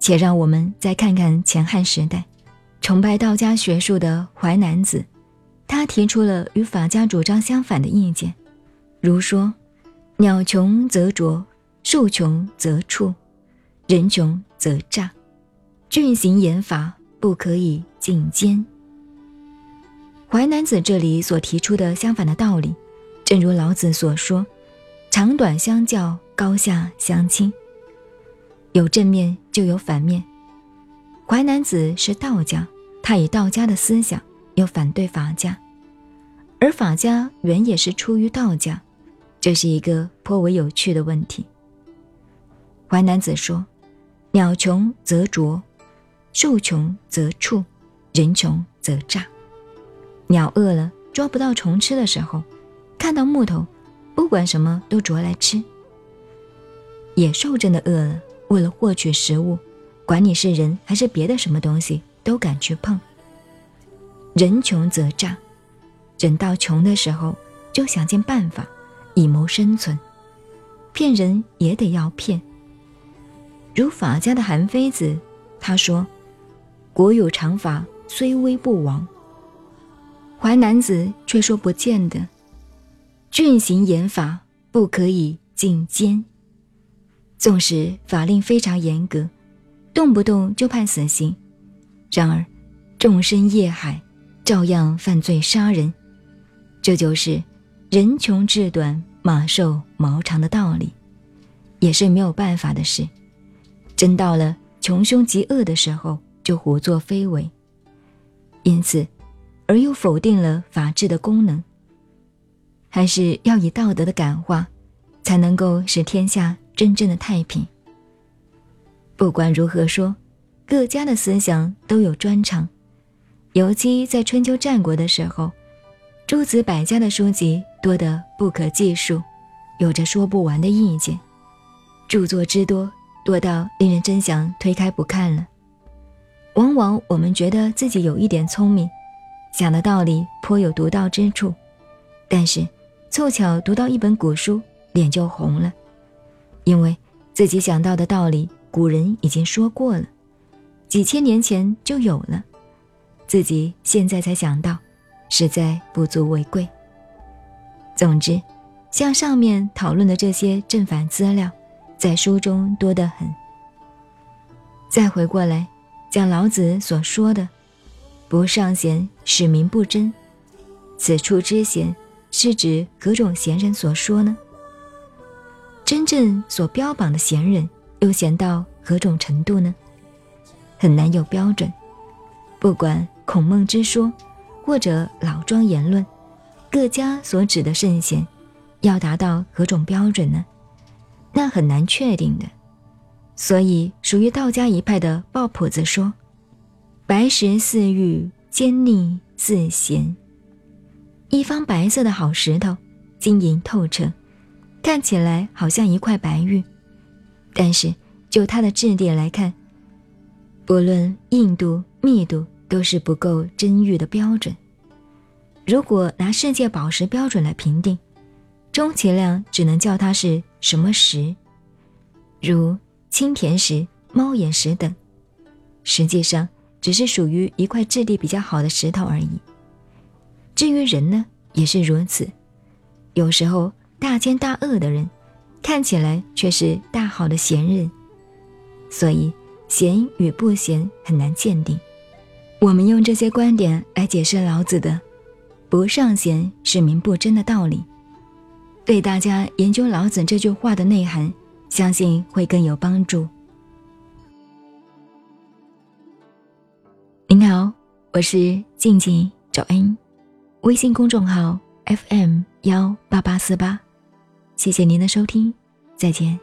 且让我们再看看前汉时代，崇拜道家学术的淮南子，他提出了与法家主张相反的意见，如说：“鸟穷则啄，兽穷则畜，人穷则诈。峻行严法，不可以进奸。”淮南子这里所提出的相反的道理，正如老子所说：“长短相较，高下相倾。”有正面就有反面。淮南子是道家，他以道家的思想又反对法家，而法家原也是出于道家，这是一个颇为有趣的问题。淮南子说：“鸟穷则啄，兽穷则畜，人穷则诈。”鸟饿了抓不到虫吃的时候，看到木头，不管什么都啄来吃。野兽真的饿了，为了获取食物，管你是人还是别的什么东西，都敢去碰。人穷则诈，人到穷的时候就想尽办法以谋生存，骗人也得要骗。如法家的韩非子，他说：“国有常法，虽危不亡。”淮南子却说不见得，郡行严法，不可以进奸。纵使法令非常严格，动不动就判死刑，然而众生业海，照样犯罪杀人。这就是人穷志短，马瘦毛长的道理，也是没有办法的事。真到了穷凶极恶的时候，就胡作非为。因此。而又否定了法治的功能，还是要以道德的感化，才能够使天下真正的太平。不管如何说，各家的思想都有专长，尤其在春秋战国的时候，诸子百家的书籍多得不可计数，有着说不完的意见，著作之多，多到令人真想推开不看了。往往我们觉得自己有一点聪明。讲的道理颇有独到之处，但是凑巧读到一本古书，脸就红了，因为自己想到的道理古人已经说过了，几千年前就有了，自己现在才想到，实在不足为贵。总之，像上面讨论的这些正反资料，在书中多得很。再回过来讲老子所说的。不尚贤，使民不争。此处之贤，是指何种贤人所说呢？真正所标榜的贤人，又贤到何种程度呢？很难有标准。不管孔孟之说，或者老庄言论，各家所指的圣贤，要达到何种标准呢？那很难确定的。所以，属于道家一派的鲍朴子说。白石似玉，坚腻似弦。一方白色的好石头，晶莹透彻，看起来好像一块白玉。但是就它的质地来看，不论硬度、密度，都是不够真玉的标准。如果拿世界宝石标准来评定，充其量只能叫它是什么石，如青田石、猫眼石等。实际上。只是属于一块质地比较好的石头而已。至于人呢，也是如此。有时候大奸大恶的人，看起来却是大好的贤人。所以贤与不贤很难鉴定。我们用这些观点来解释老子的“不尚贤，使民不争”的道理，对大家研究老子这句话的内涵，相信会更有帮助。您好，我是静静找恩，微信公众号 FM 幺八八四八，谢谢您的收听，再见。